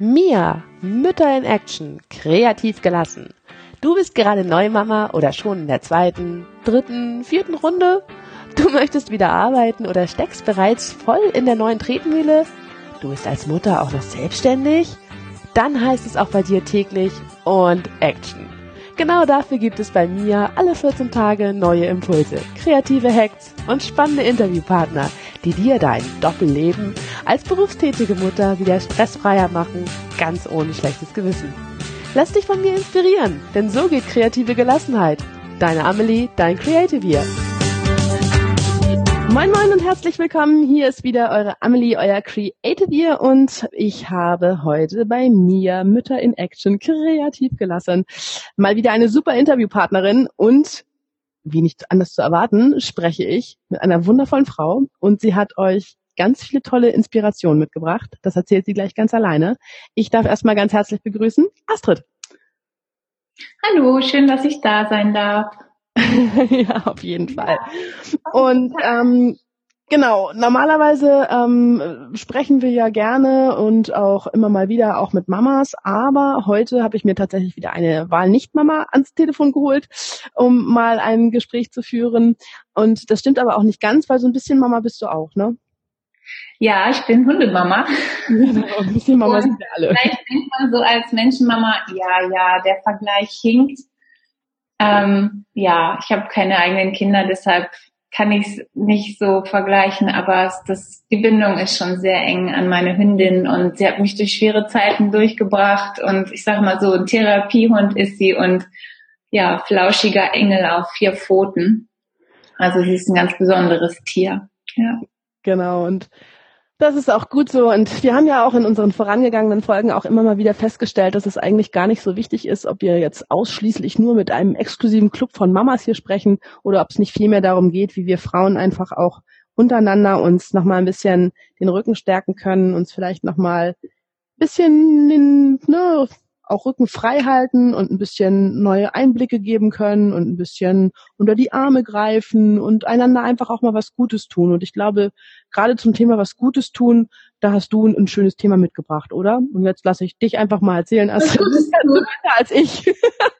Mia, Mütter in Action, kreativ gelassen. Du bist gerade Neumama oder schon in der zweiten, dritten, vierten Runde? Du möchtest wieder arbeiten oder steckst bereits voll in der neuen Tretmühle? Du bist als Mutter auch noch selbstständig? Dann heißt es auch bei dir täglich und Action. Genau dafür gibt es bei mir alle 14 Tage neue Impulse, kreative Hacks und spannende Interviewpartner, die dir dein Doppelleben als berufstätige Mutter wieder stressfreier machen, ganz ohne schlechtes Gewissen. Lass dich von mir inspirieren, denn so geht kreative Gelassenheit. Deine Amelie, dein Creative Year. Moin Moin und herzlich willkommen. Hier ist wieder eure Amelie, euer Creative Year und ich habe heute bei mir Mütter in Action kreativ gelassen. Mal wieder eine super Interviewpartnerin und wie nicht anders zu erwarten, spreche ich mit einer wundervollen Frau und sie hat euch ganz viele tolle Inspirationen mitgebracht. Das erzählt sie gleich ganz alleine. Ich darf erstmal ganz herzlich begrüßen Astrid. Hallo, schön, dass ich da sein darf. ja, auf jeden Fall. Und ähm, Genau, normalerweise ähm, sprechen wir ja gerne und auch immer mal wieder auch mit Mamas, aber heute habe ich mir tatsächlich wieder eine Wahl-Nicht-Mama ans Telefon geholt, um mal ein Gespräch zu führen. Und das stimmt aber auch nicht ganz, weil so ein bisschen Mama bist du auch, ne? Ja, ich bin Hundemama. Genau, ein bisschen Mama sind wir alle. Vielleicht denkt man so als Menschenmama, ja, ja, der Vergleich hinkt. Ähm, ja, ich habe keine eigenen Kinder, deshalb kann ich es nicht so vergleichen, aber es, das, die Bindung ist schon sehr eng an meine Hündin und sie hat mich durch schwere Zeiten durchgebracht und ich sage mal so, ein Therapiehund ist sie und ja, flauschiger Engel auf vier Pfoten. Also sie ist ein ganz besonderes Tier. Ja. Genau und das ist auch gut so. Und wir haben ja auch in unseren vorangegangenen Folgen auch immer mal wieder festgestellt, dass es eigentlich gar nicht so wichtig ist, ob wir jetzt ausschließlich nur mit einem exklusiven Club von Mamas hier sprechen oder ob es nicht vielmehr darum geht, wie wir Frauen einfach auch untereinander uns nochmal ein bisschen den Rücken stärken können, uns vielleicht nochmal ein bisschen in, ne, auch Rücken frei halten und ein bisschen neue Einblicke geben können und ein bisschen unter die Arme greifen und einander einfach auch mal was Gutes tun. Und ich glaube, gerade zum Thema was Gutes tun, da hast du ein, ein schönes Thema mitgebracht, oder? Und jetzt lasse ich dich einfach mal erzählen, als, als ich.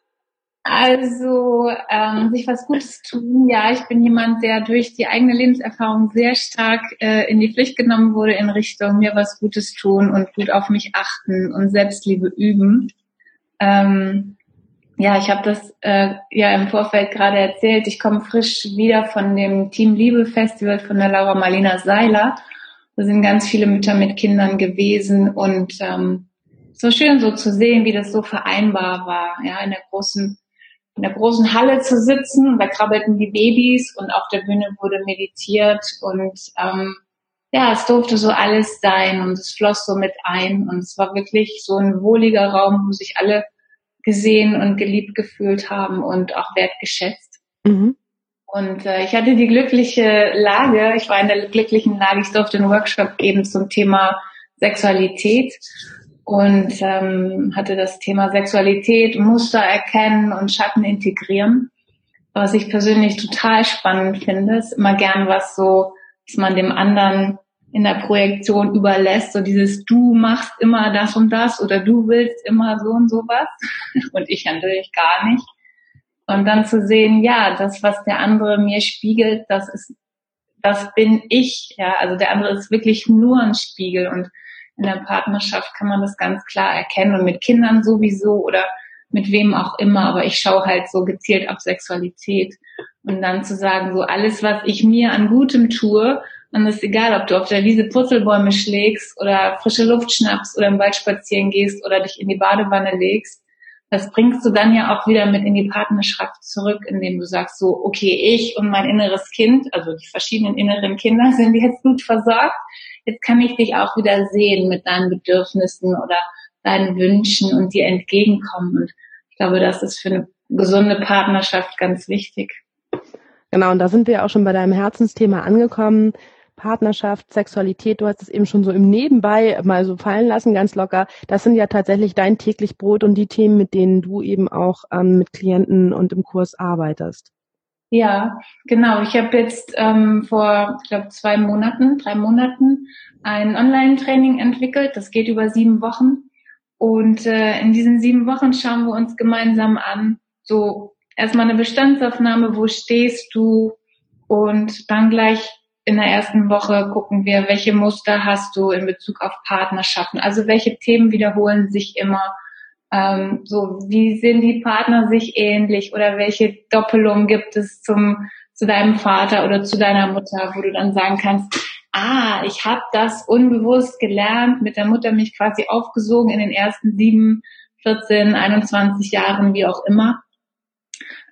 Also ähm, sich was Gutes tun. Ja, ich bin jemand, der durch die eigene Lebenserfahrung sehr stark äh, in die Pflicht genommen wurde in Richtung mir was Gutes tun und gut auf mich achten und Selbstliebe üben. Ähm, ja, ich habe das äh, ja im Vorfeld gerade erzählt. Ich komme frisch wieder von dem Team Liebe Festival von der Laura Marlina Seiler. Da sind ganz viele Mütter mit Kindern gewesen und ähm, so schön so zu sehen, wie das so vereinbar war, ja, in der großen in der großen Halle zu sitzen. Da krabbelten die Babys und auf der Bühne wurde meditiert und ähm, ja, es durfte so alles sein und es floss so mit ein und es war wirklich so ein wohliger Raum, wo sich alle gesehen und geliebt gefühlt haben und auch wertgeschätzt. Mhm. Und äh, ich hatte die glückliche Lage, ich war in der glücklichen Lage, ich durfte einen Workshop geben zum Thema Sexualität und ähm, hatte das Thema Sexualität, Muster erkennen und Schatten integrieren. Was ich persönlich total spannend finde, ist immer gern was so, dass man dem anderen in der Projektion überlässt, so dieses du machst immer das und das oder du willst immer so und sowas und ich natürlich gar nicht. Und dann zu sehen, ja, das, was der andere mir spiegelt, das ist, das bin ich, ja, also der andere ist wirklich nur ein Spiegel und in der Partnerschaft kann man das ganz klar erkennen und mit Kindern sowieso oder mit wem auch immer, aber ich schaue halt so gezielt auf Sexualität. Und dann zu sagen, so alles, was ich mir an Gutem tue, es ist egal, ob du auf der Wiese Purzelbäume schlägst oder frische Luft schnappst oder im Wald spazieren gehst oder dich in die Badewanne legst, das bringst du dann ja auch wieder mit in die Partnerschaft zurück, indem du sagst so, okay, ich und mein inneres Kind, also die verschiedenen inneren Kinder sind jetzt gut versorgt jetzt kann ich dich auch wieder sehen mit deinen Bedürfnissen oder deinen Wünschen und dir entgegenkommen. Und ich glaube, das ist für eine gesunde Partnerschaft ganz wichtig. Genau, und da sind wir auch schon bei deinem Herzensthema angekommen. Partnerschaft, Sexualität, du hast es eben schon so im Nebenbei mal so fallen lassen, ganz locker. Das sind ja tatsächlich dein täglich Brot und die Themen, mit denen du eben auch ähm, mit Klienten und im Kurs arbeitest. Ja, genau. Ich habe jetzt ähm, vor, ich glaube, zwei Monaten, drei Monaten ein Online-Training entwickelt. Das geht über sieben Wochen. Und äh, in diesen sieben Wochen schauen wir uns gemeinsam an, so erstmal eine Bestandsaufnahme, wo stehst du? Und dann gleich in der ersten Woche gucken wir, welche Muster hast du in Bezug auf Partnerschaften? Also welche Themen wiederholen sich immer? Ähm, so, wie sind die Partner sich ähnlich oder welche Doppelung gibt es zum zu deinem Vater oder zu deiner Mutter, wo du dann sagen kannst, ah, ich habe das unbewusst gelernt, mit der Mutter mich quasi aufgesogen in den ersten sieben, 14, 21 Jahren, wie auch immer.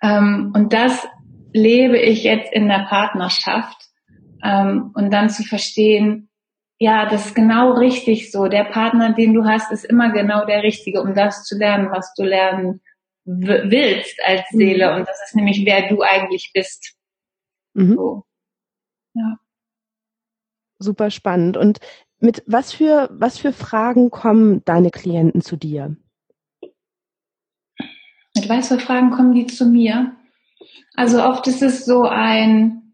Ähm, und das lebe ich jetzt in der Partnerschaft ähm, und dann zu verstehen, ja, das ist genau richtig so. Der Partner, den du hast, ist immer genau der Richtige, um das zu lernen, was du lernen willst als Seele. Mhm. Und das ist nämlich, wer du eigentlich bist. Mhm. So. Ja. Super spannend. Und mit was für, was für Fragen kommen deine Klienten zu dir? Mit was für Fragen kommen die zu mir? Also oft ist es so ein,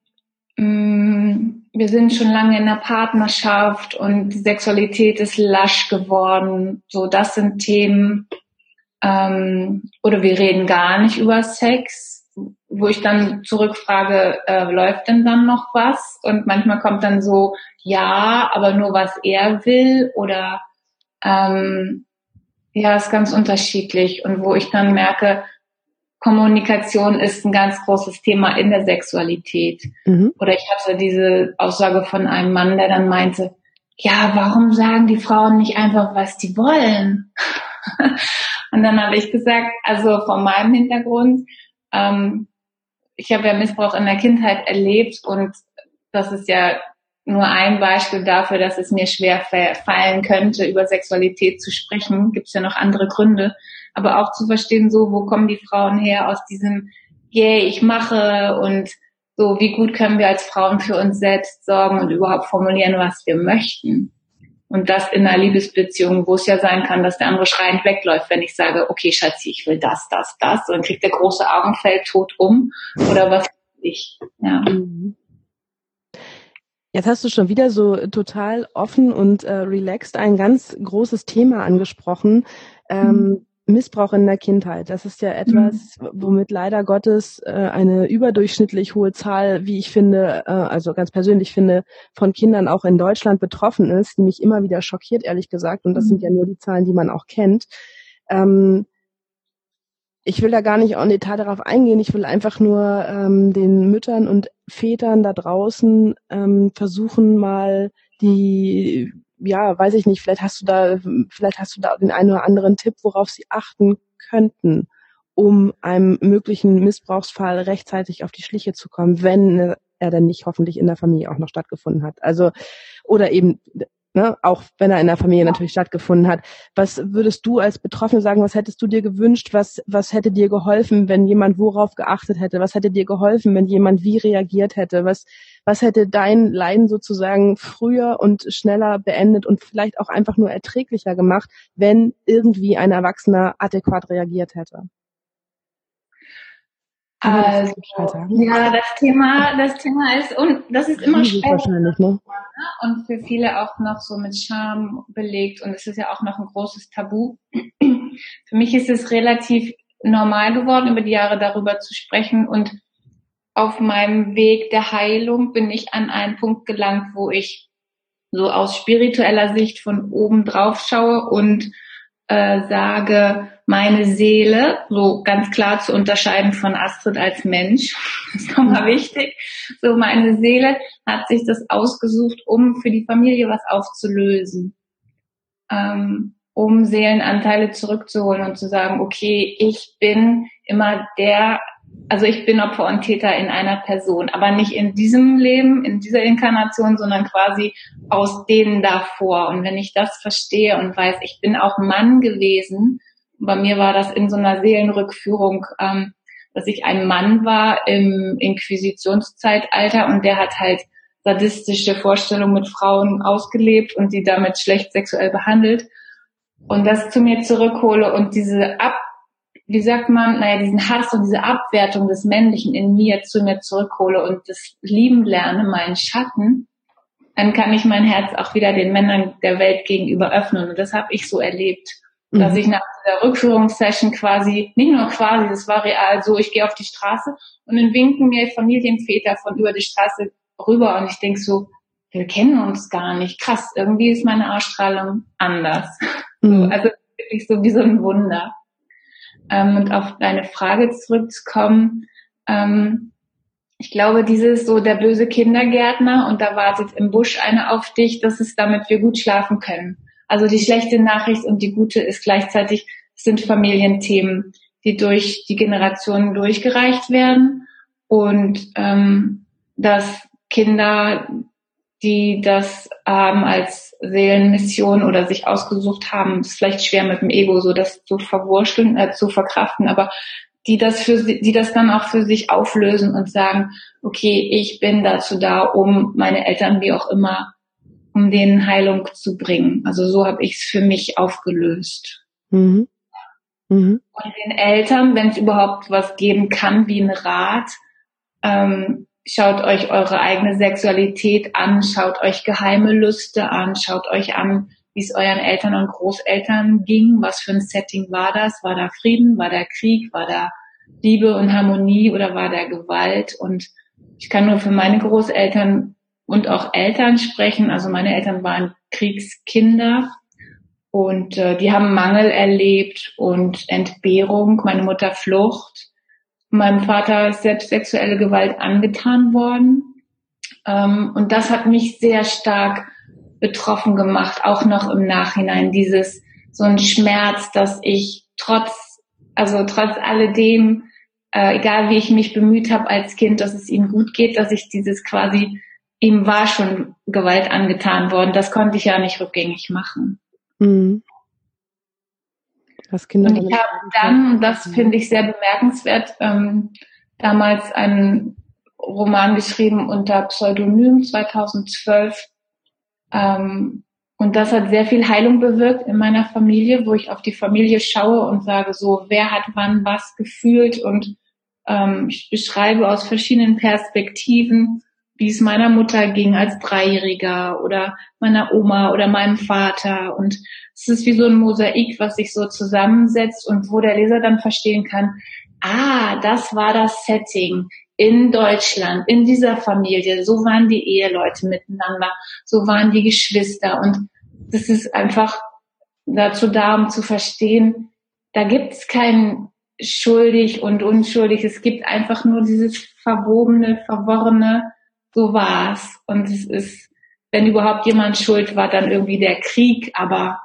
wir sind schon lange in der Partnerschaft und die Sexualität ist lasch geworden. So, das sind Themen. Ähm, oder wir reden gar nicht über Sex, wo ich dann zurückfrage, äh, läuft denn dann noch was? Und manchmal kommt dann so, ja, aber nur was er will oder ähm, ja, ist ganz unterschiedlich. Und wo ich dann merke, Kommunikation ist ein ganz großes Thema in der Sexualität. Mhm. Oder ich hatte diese Aussage von einem Mann, der dann meinte, ja, warum sagen die Frauen nicht einfach, was die wollen? und dann habe ich gesagt, also von meinem Hintergrund, ähm, ich habe ja Missbrauch in der Kindheit erlebt und das ist ja nur ein Beispiel dafür, dass es mir schwer fallen könnte, über Sexualität zu sprechen. Gibt es ja noch andere Gründe aber auch zu verstehen, so, wo kommen die Frauen her aus diesem, yay, ich mache und so, wie gut können wir als Frauen für uns selbst sorgen und überhaupt formulieren, was wir möchten. Und das in einer Liebesbeziehung, wo es ja sein kann, dass der andere schreiend wegläuft, wenn ich sage, okay, Schatzi, ich will das, das, das, und dann kriegt der große Augenfeld tot um oder was ich. Ja. Mhm. Jetzt hast du schon wieder so total offen und äh, relaxed ein ganz großes Thema angesprochen. Ähm, mhm. Missbrauch in der Kindheit. Das ist ja etwas, mhm. womit leider Gottes äh, eine überdurchschnittlich hohe Zahl, wie ich finde, äh, also ganz persönlich finde, von Kindern auch in Deutschland betroffen ist, die mich immer wieder schockiert, ehrlich gesagt. Und das mhm. sind ja nur die Zahlen, die man auch kennt. Ähm, ich will da gar nicht en Detail darauf eingehen. Ich will einfach nur ähm, den Müttern und Vätern da draußen ähm, versuchen, mal die ja, weiß ich nicht, vielleicht hast du da, vielleicht hast du da den einen oder anderen Tipp, worauf sie achten könnten, um einem möglichen Missbrauchsfall rechtzeitig auf die Schliche zu kommen, wenn er denn nicht hoffentlich in der Familie auch noch stattgefunden hat. Also, oder eben ne, auch wenn er in der Familie natürlich stattgefunden hat. Was würdest du als Betroffene sagen, was hättest du dir gewünscht, was, was hätte dir geholfen, wenn jemand worauf geachtet hätte, was hätte dir geholfen, wenn jemand wie reagiert hätte, was, was hätte dein Leiden sozusagen früher und schneller beendet und vielleicht auch einfach nur erträglicher gemacht, wenn irgendwie ein Erwachsener adäquat reagiert hätte? Also, ja, das Thema, das Thema ist und das ist immer schwer ne? und für viele auch noch so mit Scham belegt und es ist ja auch noch ein großes Tabu. für mich ist es relativ normal geworden, über die Jahre darüber zu sprechen und auf meinem Weg der Heilung bin ich an einen Punkt gelangt, wo ich so aus spiritueller Sicht von oben drauf schaue und äh, sage, meine Seele, so ganz klar zu unterscheiden von Astrid als Mensch, ist nochmal wichtig, so meine Seele hat sich das ausgesucht, um für die Familie was aufzulösen, ähm, um Seelenanteile zurückzuholen und zu sagen, okay, ich bin immer der also ich bin Opfer und Täter in einer Person, aber nicht in diesem Leben, in dieser Inkarnation, sondern quasi aus denen davor. Und wenn ich das verstehe und weiß, ich bin auch Mann gewesen, bei mir war das in so einer Seelenrückführung, ähm, dass ich ein Mann war im Inquisitionszeitalter und der hat halt sadistische Vorstellungen mit Frauen ausgelebt und die damit schlecht sexuell behandelt. Und das zu mir zurückhole und diese Ab wie sagt man, naja, diesen Hass und diese Abwertung des Männlichen in mir zu mir zurückhole und das lieben lerne, meinen Schatten, dann kann ich mein Herz auch wieder den Männern der Welt gegenüber öffnen. Und das habe ich so erlebt. Mhm. Dass ich nach der Rückführungssession quasi, nicht nur quasi, das war real so, ich gehe auf die Straße und dann winken mir Familienväter von über die Straße rüber und ich denk so, wir kennen uns gar nicht. Krass, irgendwie ist meine Ausstrahlung anders. Mhm. Also wirklich so wie so ein Wunder. Ähm, und auf deine Frage zurückzukommen, ähm, ich glaube, dieses so der böse Kindergärtner und da wartet im Busch einer auf dich, das ist damit wir gut schlafen können. Also die schlechte Nachricht und die gute ist gleichzeitig, sind Familienthemen, die durch die Generationen durchgereicht werden und ähm, dass Kinder, die das haben als Seelenmission oder sich ausgesucht haben, ist vielleicht schwer mit dem Ego so das zu verwurschteln, äh, zu verkraften, aber die das für sie, die das dann auch für sich auflösen und sagen, okay, ich bin dazu da, um meine Eltern wie auch immer, um denen Heilung zu bringen. Also so habe ich es für mich aufgelöst. Mhm. Mhm. Und den Eltern, wenn es überhaupt was geben kann, wie ein Rat, ähm, schaut euch eure eigene Sexualität an, schaut euch geheime Lüste an, schaut euch an, wie es euren Eltern und Großeltern ging, was für ein Setting war das, war da Frieden, war da Krieg, war da Liebe und Harmonie oder war da Gewalt? Und ich kann nur für meine Großeltern und auch Eltern sprechen. Also meine Eltern waren Kriegskinder und äh, die haben Mangel erlebt und Entbehrung, meine Mutter Flucht. Meinem Vater ist selbst sexuelle Gewalt angetan worden. Ähm, und das hat mich sehr stark betroffen gemacht, auch noch im Nachhinein. Dieses, so ein Schmerz, dass ich trotz, also trotz alledem, äh, egal wie ich mich bemüht habe als Kind, dass es ihm gut geht, dass ich dieses quasi, ihm war schon Gewalt angetan worden, das konnte ich ja nicht rückgängig machen. Mhm. Was Kinder und ich habe dann, das finde ich sehr bemerkenswert, ähm, damals einen Roman geschrieben unter Pseudonym 2012. Ähm, und das hat sehr viel Heilung bewirkt in meiner Familie, wo ich auf die Familie schaue und sage so, wer hat wann was gefühlt und ähm, ich beschreibe aus verschiedenen Perspektiven, wie es meiner Mutter ging als Dreijähriger oder meiner Oma oder meinem Vater. Und es ist wie so ein Mosaik, was sich so zusammensetzt und wo der Leser dann verstehen kann, ah, das war das Setting in Deutschland, in dieser Familie. So waren die Eheleute miteinander, so waren die Geschwister. Und das ist einfach dazu da, um zu verstehen, da gibt es kein schuldig und unschuldig. Es gibt einfach nur dieses verwobene, verworrene, so war's. Und es ist, wenn überhaupt jemand schuld war, dann irgendwie der Krieg, aber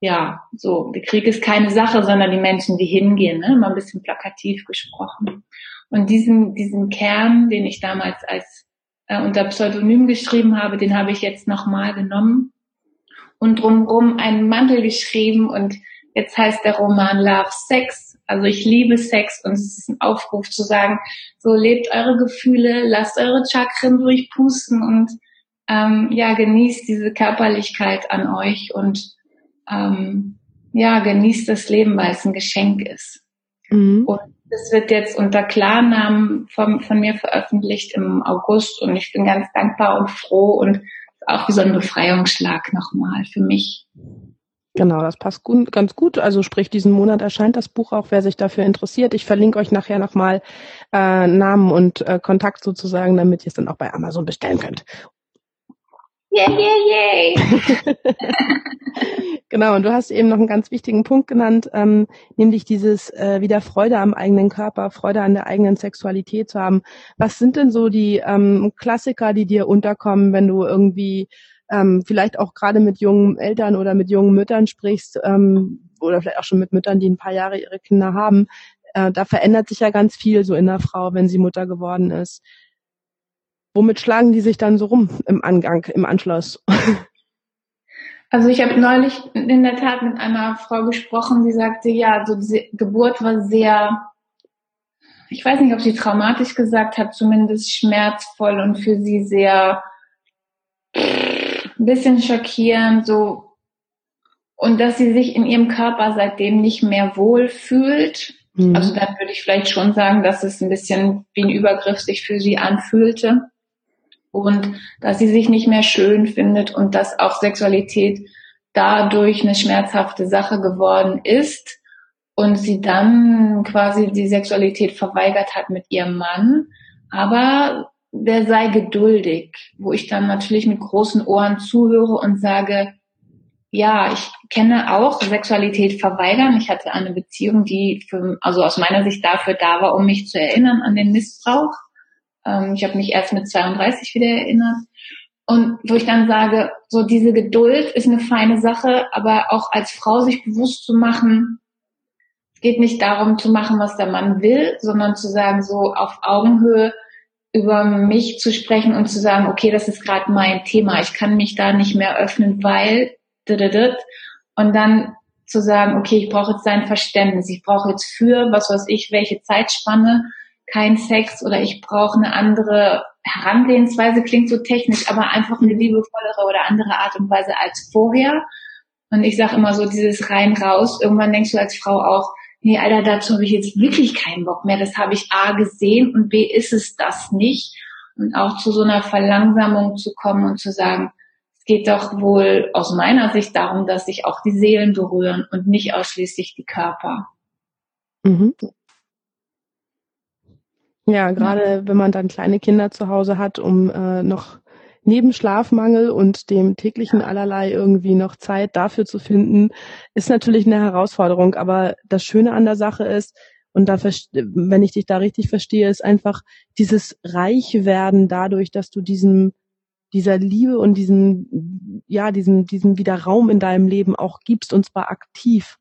ja, so, der Krieg ist keine Sache, sondern die Menschen, die hingehen, ne? mal ein bisschen plakativ gesprochen. Und diesen, diesen Kern, den ich damals als äh, unter Pseudonym geschrieben habe, den habe ich jetzt nochmal genommen und drumherum einen Mantel geschrieben und jetzt heißt der Roman Love Sex. Also ich liebe Sex und es ist ein Aufruf zu sagen, so lebt eure Gefühle, lasst eure Chakren durchpusten und ähm, ja, genießt diese Körperlichkeit an euch und ähm, ja, genießt das Leben, weil es ein Geschenk ist. Mhm. Und das wird jetzt unter Klarnamen von, von mir veröffentlicht im August und ich bin ganz dankbar und froh und auch wie so ein Befreiungsschlag nochmal für mich. Genau, das passt gut, ganz gut. Also sprich, diesen Monat erscheint das Buch auch, wer sich dafür interessiert. Ich verlinke euch nachher nochmal äh, Namen und äh, Kontakt sozusagen, damit ihr es dann auch bei Amazon bestellen könnt. Yay, yay, yay. genau, und du hast eben noch einen ganz wichtigen Punkt genannt, ähm, nämlich dieses äh, wieder Freude am eigenen Körper, Freude an der eigenen Sexualität zu haben. Was sind denn so die ähm, Klassiker, die dir unterkommen, wenn du irgendwie ähm, vielleicht auch gerade mit jungen Eltern oder mit jungen Müttern sprichst ähm, oder vielleicht auch schon mit Müttern, die ein paar Jahre ihre Kinder haben? Äh, da verändert sich ja ganz viel so in der Frau, wenn sie Mutter geworden ist. Womit schlagen die sich dann so rum im Angang, im Anschluss? Also ich habe neulich in der Tat mit einer Frau gesprochen, die sagte, ja, so diese Geburt war sehr, ich weiß nicht, ob sie traumatisch gesagt hat, zumindest schmerzvoll und für sie sehr ein bisschen schockierend, so und dass sie sich in ihrem Körper seitdem nicht mehr wohl fühlt. Mhm. Also dann würde ich vielleicht schon sagen, dass es ein bisschen wie ein Übergriff sich für sie anfühlte und dass sie sich nicht mehr schön findet und dass auch Sexualität dadurch eine schmerzhafte Sache geworden ist und sie dann quasi die Sexualität verweigert hat mit ihrem Mann. Aber der sei geduldig, wo ich dann natürlich mit großen Ohren zuhöre und sage, ja, ich kenne auch Sexualität verweigern. Ich hatte eine Beziehung, die für, also aus meiner Sicht dafür da war, um mich zu erinnern an den Missbrauch. Ähm, ich habe mich erst mit 32 wieder erinnert. Und wo ich dann sage, so diese Geduld ist eine feine Sache, aber auch als Frau sich bewusst zu machen, geht nicht darum zu machen, was der Mann will, sondern zu sagen, so auf Augenhöhe über mich zu sprechen und zu sagen, okay, das ist gerade mein Thema, ich kann mich da nicht mehr öffnen, weil und dann zu sagen, okay, ich brauche jetzt sein Verständnis, ich brauche jetzt für, was weiß ich, welche Zeitspanne, kein Sex oder ich brauche eine andere Herangehensweise, klingt so technisch, aber einfach eine liebevollere oder andere Art und Weise als vorher. Und ich sage immer so, dieses rein raus, irgendwann denkst du als Frau auch, nee, Alter, dazu habe ich jetzt wirklich keinen Bock mehr. Das habe ich A gesehen und B ist es das nicht. Und auch zu so einer Verlangsamung zu kommen und zu sagen, es geht doch wohl aus meiner Sicht darum, dass sich auch die Seelen berühren und nicht ausschließlich die Körper. Mhm. Ja, gerade ja. wenn man dann kleine Kinder zu Hause hat, um äh, noch neben Schlafmangel und dem täglichen allerlei irgendwie noch Zeit dafür zu finden, ist natürlich eine Herausforderung. Aber das Schöne an der Sache ist, und da, wenn ich dich da richtig verstehe, ist einfach dieses Reichwerden dadurch, dass du diesem dieser Liebe und diesen, ja, diesen, diesen wieder Raum in deinem Leben auch gibst und zwar aktiv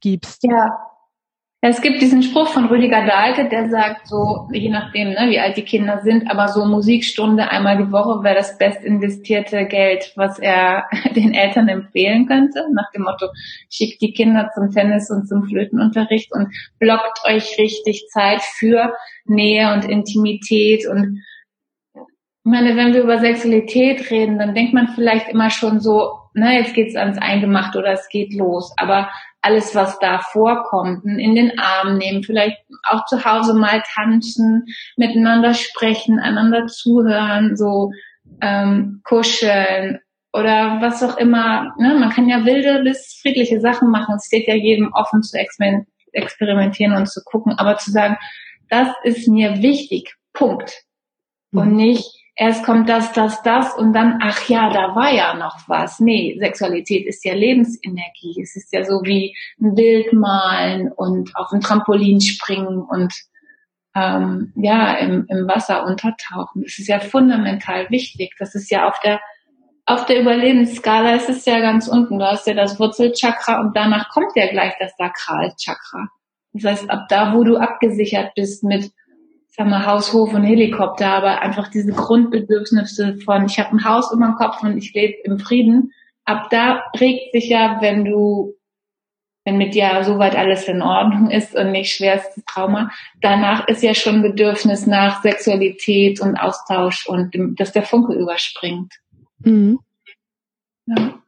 gibst. Ja. Es gibt diesen Spruch von Rüdiger Dahlke, der sagt so, je nachdem, ne, wie alt die Kinder sind, aber so Musikstunde einmal die Woche wäre das best investierte Geld, was er den Eltern empfehlen könnte, nach dem Motto, schickt die Kinder zum Tennis und zum Flötenunterricht und blockt euch richtig Zeit für Nähe und Intimität und ich meine, wenn wir über Sexualität reden, dann denkt man vielleicht immer schon so, na, jetzt geht's ans Eingemacht oder es geht los. Aber alles, was da vorkommt, in den Arm nehmen, vielleicht auch zu Hause mal tanzen, miteinander sprechen, einander zuhören, so ähm, kuscheln oder was auch immer. Ne? Man kann ja wilde bis friedliche Sachen machen. Es steht ja jedem offen zu experimentieren und zu gucken. Aber zu sagen, das ist mir wichtig, Punkt. Und mhm. nicht, erst kommt das, das, das und dann, ach ja, da war ja noch was. Nee, Sexualität ist ja Lebensenergie. Es ist ja so wie ein Bild malen und auf ein Trampolin springen und ähm, ja, im, im Wasser untertauchen. Das ist ja fundamental wichtig. Das ist ja auf der auf der Überlebensskala ist es ja ganz unten. Du hast ja das Wurzelchakra und danach kommt ja gleich das Sakralchakra. Das heißt, ab da, wo du abgesichert bist mit sag mal, Haus, Hof und Helikopter, aber einfach diese Grundbedürfnisse von, ich habe ein Haus über dem Kopf und ich lebe im Frieden, ab da regt sich ja, wenn du, wenn mit dir soweit alles in Ordnung ist und nicht schwerstes Trauma, danach ist ja schon Bedürfnis nach Sexualität und Austausch und dass der Funke überspringt. Mhm. Ja.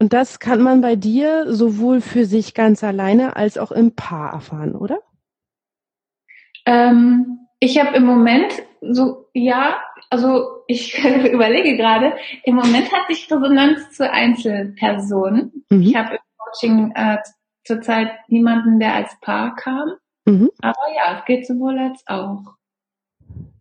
Und das kann man bei dir sowohl für sich ganz alleine als auch im Paar erfahren, oder? Ähm, ich habe im Moment so, ja, also ich überlege gerade, im Moment hatte ich Resonanz zu Einzelpersonen. Mhm. Ich habe im Coaching äh, zurzeit niemanden, der als Paar kam. Mhm. Aber ja, es geht sowohl als auch.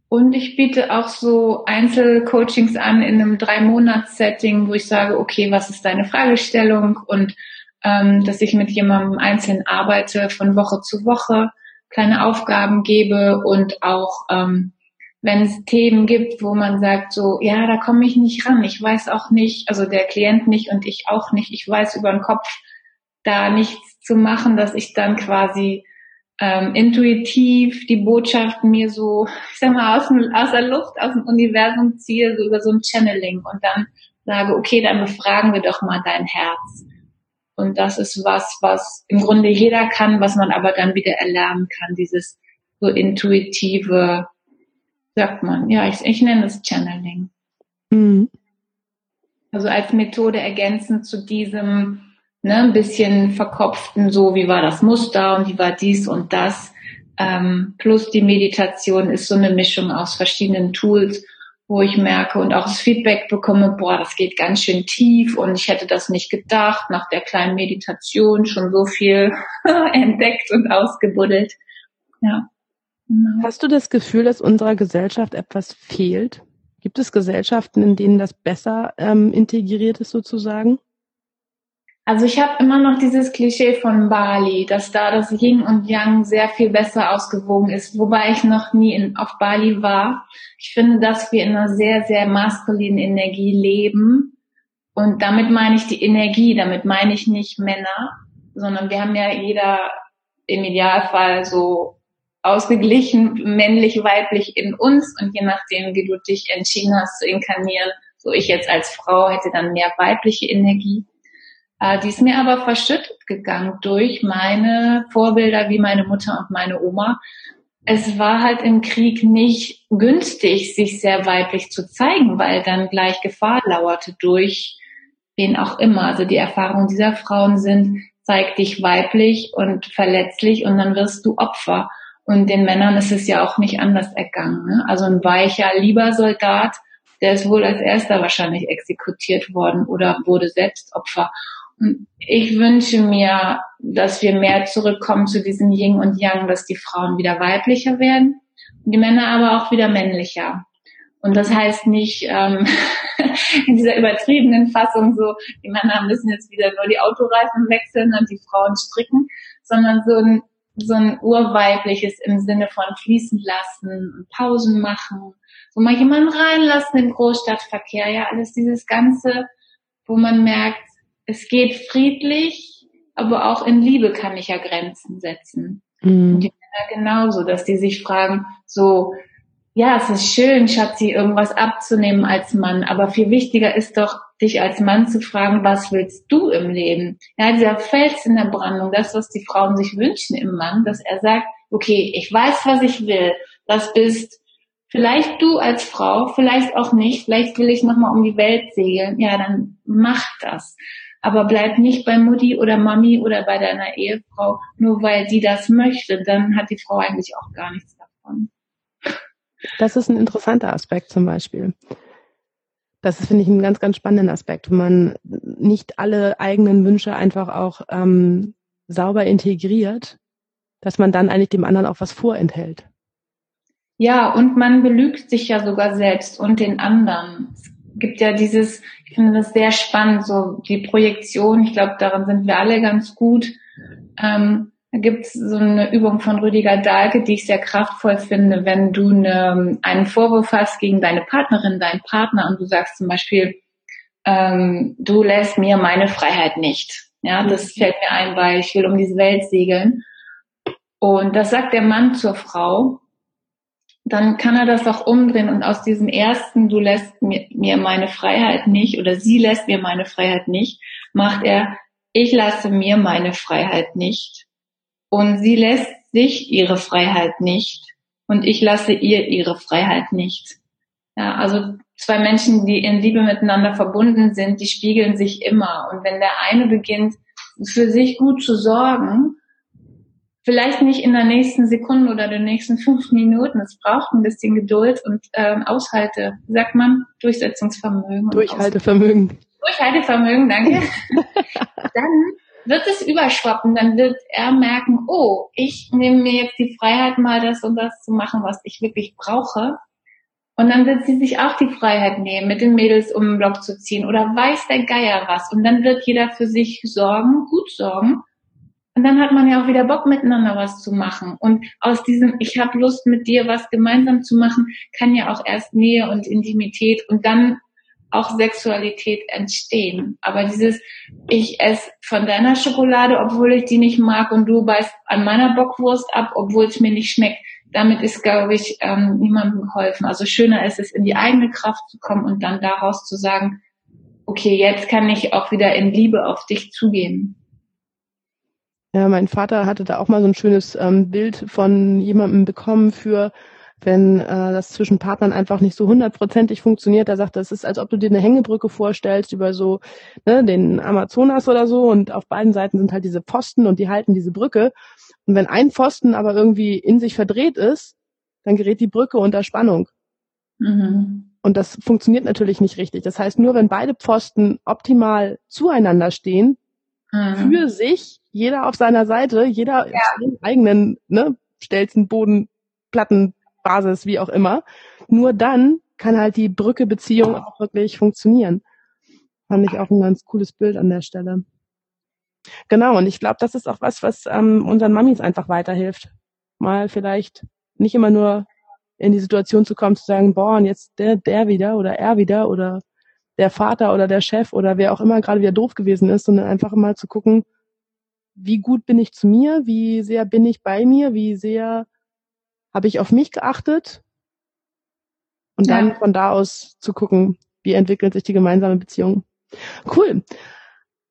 Und ich biete auch so Einzelcoachings an in einem Drei-Monats-Setting, wo ich sage, okay, was ist deine Fragestellung? Und ähm, dass ich mit jemandem einzeln arbeite von Woche zu Woche kleine Aufgaben gebe und auch ähm, wenn es Themen gibt, wo man sagt so, ja, da komme ich nicht ran, ich weiß auch nicht, also der Klient nicht und ich auch nicht, ich weiß über den Kopf da nichts zu machen, dass ich dann quasi ähm, intuitiv die Botschaften mir so, ich sag mal, aus, aus der Luft, aus dem Universum ziehe, so über so ein Channeling und dann sage, okay, dann befragen wir doch mal dein Herz. Und das ist was, was im Grunde jeder kann, was man aber dann wieder erlernen kann, dieses so intuitive, sagt man, ja, ich, ich nenne es Channeling. Mhm. Also als Methode ergänzend zu diesem, ne, ein bisschen verkopften, so wie war das Muster und wie war dies und das. Ähm, plus die Meditation ist so eine Mischung aus verschiedenen Tools, wo ich merke und auch das Feedback bekomme, boah, das geht ganz schön tief und ich hätte das nicht gedacht, nach der kleinen Meditation schon so viel entdeckt und ausgebuddelt. Ja. Genau. Hast du das Gefühl, dass unserer Gesellschaft etwas fehlt? Gibt es Gesellschaften, in denen das besser ähm, integriert ist sozusagen? Also ich habe immer noch dieses Klischee von Bali, dass da das Yin und Yang sehr viel besser ausgewogen ist, wobei ich noch nie in, auf Bali war. Ich finde, dass wir in einer sehr, sehr maskulinen Energie leben. Und damit meine ich die Energie, damit meine ich nicht Männer, sondern wir haben ja jeder im Idealfall so ausgeglichen männlich, weiblich in uns und je nachdem, wie du dich entschieden hast zu inkarnieren, so ich jetzt als Frau hätte dann mehr weibliche Energie die ist mir aber verschüttet gegangen durch meine Vorbilder wie meine Mutter und meine Oma. Es war halt im Krieg nicht günstig, sich sehr weiblich zu zeigen, weil dann gleich Gefahr lauerte durch wen auch immer. Also die Erfahrungen dieser Frauen sind, zeig dich weiblich und verletzlich und dann wirst du Opfer. Und den Männern ist es ja auch nicht anders ergangen. Ne? Also ein weicher, lieber Soldat, der ist wohl als erster wahrscheinlich exekutiert worden oder wurde selbst Opfer. Ich wünsche mir, dass wir mehr zurückkommen zu diesem Yin und Yang, dass die Frauen wieder weiblicher werden und die Männer aber auch wieder männlicher. Und das heißt nicht ähm, in dieser übertriebenen Fassung so, die Männer müssen jetzt wieder nur die Autoreifen wechseln und die Frauen stricken, sondern so ein, so ein urweibliches im Sinne von fließen lassen und Pausen machen, so mal jemanden reinlassen im Großstadtverkehr, ja, alles dieses Ganze, wo man merkt, es geht friedlich, aber auch in Liebe kann ich ja Grenzen setzen. Mhm. Und die Männer genauso, dass die sich fragen, so, ja, es ist schön, Schatzi, irgendwas abzunehmen als Mann, aber viel wichtiger ist doch, dich als Mann zu fragen, was willst du im Leben? Ja, dieser Fels in der Brandung, das, was die Frauen sich wünschen im Mann, dass er sagt, okay, ich weiß, was ich will, das bist vielleicht du als Frau, vielleicht auch nicht, vielleicht will ich nochmal um die Welt segeln, ja, dann mach das. Aber bleib nicht bei Mutti oder Mami oder bei deiner Ehefrau, nur weil die das möchte. Dann hat die Frau eigentlich auch gar nichts davon. Das ist ein interessanter Aspekt zum Beispiel. Das ist, finde ich, ein ganz, ganz spannender Aspekt, wenn man nicht alle eigenen Wünsche einfach auch ähm, sauber integriert, dass man dann eigentlich dem anderen auch was vorenthält. Ja, und man belügt sich ja sogar selbst und den anderen. Es gibt ja dieses, ich finde das sehr spannend, so die Projektion, ich glaube, daran sind wir alle ganz gut. Ähm, da gibt es so eine Übung von Rüdiger Dahlke, die ich sehr kraftvoll finde, wenn du eine, einen Vorwurf hast gegen deine Partnerin, deinen Partner und du sagst zum Beispiel, ähm, du lässt mir meine Freiheit nicht. Ja, das mhm. fällt mir ein, weil ich will um diese Welt segeln. Und das sagt der Mann zur Frau dann kann er das auch umdrehen und aus diesem ersten, du lässt mir, meine Freiheit nicht oder sie lässt mir meine Freiheit nicht, macht er, ich lasse mir meine Freiheit nicht und sie lässt sich ihre Freiheit nicht und ich lasse ihr ihre Freiheit nicht. Ja, also zwei Menschen, die in Liebe miteinander verbunden sind, die spiegeln sich immer und wenn der eine beginnt, für sich gut zu sorgen, vielleicht nicht in der nächsten Sekunde oder den nächsten fünf Minuten. Es braucht ein bisschen Geduld und ähm, Aushalte, wie sagt man, Durchsetzungsvermögen. Durchhaltevermögen. Durchhaltevermögen, danke. dann wird es überschwappen, dann wird er merken, oh, ich nehme mir jetzt die Freiheit, mal das und das zu machen, was ich wirklich brauche. Und dann wird sie sich auch die Freiheit nehmen, mit den Mädels um den Block zu ziehen oder weiß der Geier was. Und dann wird jeder für sich sorgen, gut sorgen. Und dann hat man ja auch wieder Bock, miteinander was zu machen. Und aus diesem, ich habe Lust, mit dir was gemeinsam zu machen, kann ja auch erst Nähe und Intimität und dann auch Sexualität entstehen. Aber dieses, ich esse von deiner Schokolade, obwohl ich die nicht mag, und du beißt an meiner Bockwurst ab, obwohl es mir nicht schmeckt, damit ist, glaube ich, ähm, niemandem geholfen. Also schöner ist es, in die eigene Kraft zu kommen und dann daraus zu sagen, okay, jetzt kann ich auch wieder in Liebe auf dich zugehen. Ja, mein Vater hatte da auch mal so ein schönes ähm, Bild von jemandem bekommen für, wenn äh, das zwischen Partnern einfach nicht so hundertprozentig funktioniert. Er sagt, das ist, als ob du dir eine Hängebrücke vorstellst über so ne, den Amazonas oder so und auf beiden Seiten sind halt diese Pfosten und die halten diese Brücke. Und wenn ein Pfosten aber irgendwie in sich verdreht ist, dann gerät die Brücke unter Spannung. Mhm. Und das funktioniert natürlich nicht richtig. Das heißt, nur wenn beide Pfosten optimal zueinander stehen, mhm. für sich, jeder auf seiner Seite, jeder ja. auf seinem eigenen ne, Stelzen, Boden, Platten, Basis, wie auch immer, nur dann kann halt die Brücke-Beziehung auch wirklich funktionieren. Fand ich auch ein ganz cooles Bild an der Stelle. Genau, und ich glaube, das ist auch was, was ähm, unseren Mamis einfach weiterhilft. Mal vielleicht nicht immer nur in die Situation zu kommen, zu sagen, boah, und jetzt der, der wieder oder er wieder oder der Vater oder der Chef oder wer auch immer gerade wieder doof gewesen ist, sondern einfach mal zu gucken, wie gut bin ich zu mir, wie sehr bin ich bei mir, wie sehr habe ich auf mich geachtet und ja. dann von da aus zu gucken, wie entwickelt sich die gemeinsame Beziehung. Cool.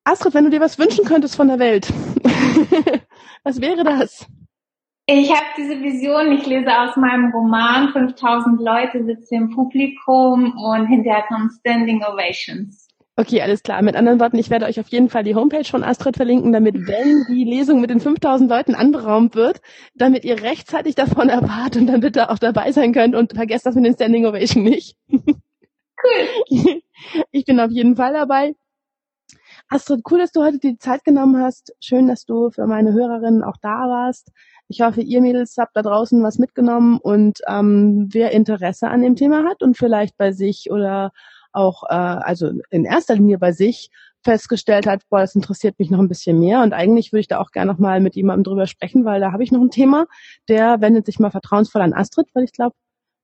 Astrid, wenn du dir was wünschen könntest von der Welt, was wäre das? Ich habe diese Vision, ich lese aus meinem Roman, 5000 Leute sitzen im Publikum und hinterher kommen Standing Ovations. Okay, alles klar. Mit anderen Worten, ich werde euch auf jeden Fall die Homepage von Astrid verlinken, damit, wenn die Lesung mit den 5000 Leuten anberaumt wird, damit ihr rechtzeitig davon erfahrt und dann bitte auch dabei sein könnt und vergesst das mit den Standing Ovation nicht. Cool. Ich bin auf jeden Fall dabei. Astrid, cool, dass du heute die Zeit genommen hast. Schön, dass du für meine Hörerinnen auch da warst. Ich hoffe, ihr Mädels habt da draußen was mitgenommen und ähm, wer Interesse an dem Thema hat und vielleicht bei sich oder auch, äh, also in erster Linie bei sich festgestellt hat, boah, das interessiert mich noch ein bisschen mehr und eigentlich würde ich da auch gerne noch mal mit jemandem drüber sprechen, weil da habe ich noch ein Thema, der wendet sich mal vertrauensvoll an Astrid, weil ich glaube,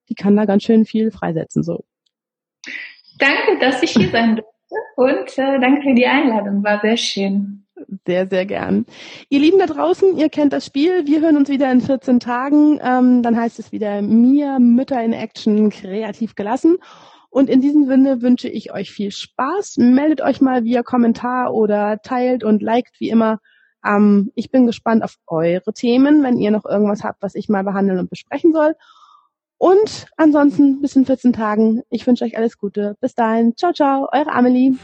die kann da ganz schön viel freisetzen so. Danke, dass ich hier sein durfte und äh, danke für die Einladung, war sehr schön. Sehr, sehr gern. Ihr Lieben da draußen, ihr kennt das Spiel. Wir hören uns wieder in 14 Tagen. Ähm, dann heißt es wieder Mir Mütter in Action kreativ gelassen. Und in diesem Sinne wünsche ich euch viel Spaß. Meldet euch mal via Kommentar oder teilt und liked wie immer. Ähm, ich bin gespannt auf eure Themen, wenn ihr noch irgendwas habt, was ich mal behandeln und besprechen soll. Und ansonsten bis in 14 Tagen. Ich wünsche euch alles Gute. Bis dahin. Ciao, ciao. Eure Amelie.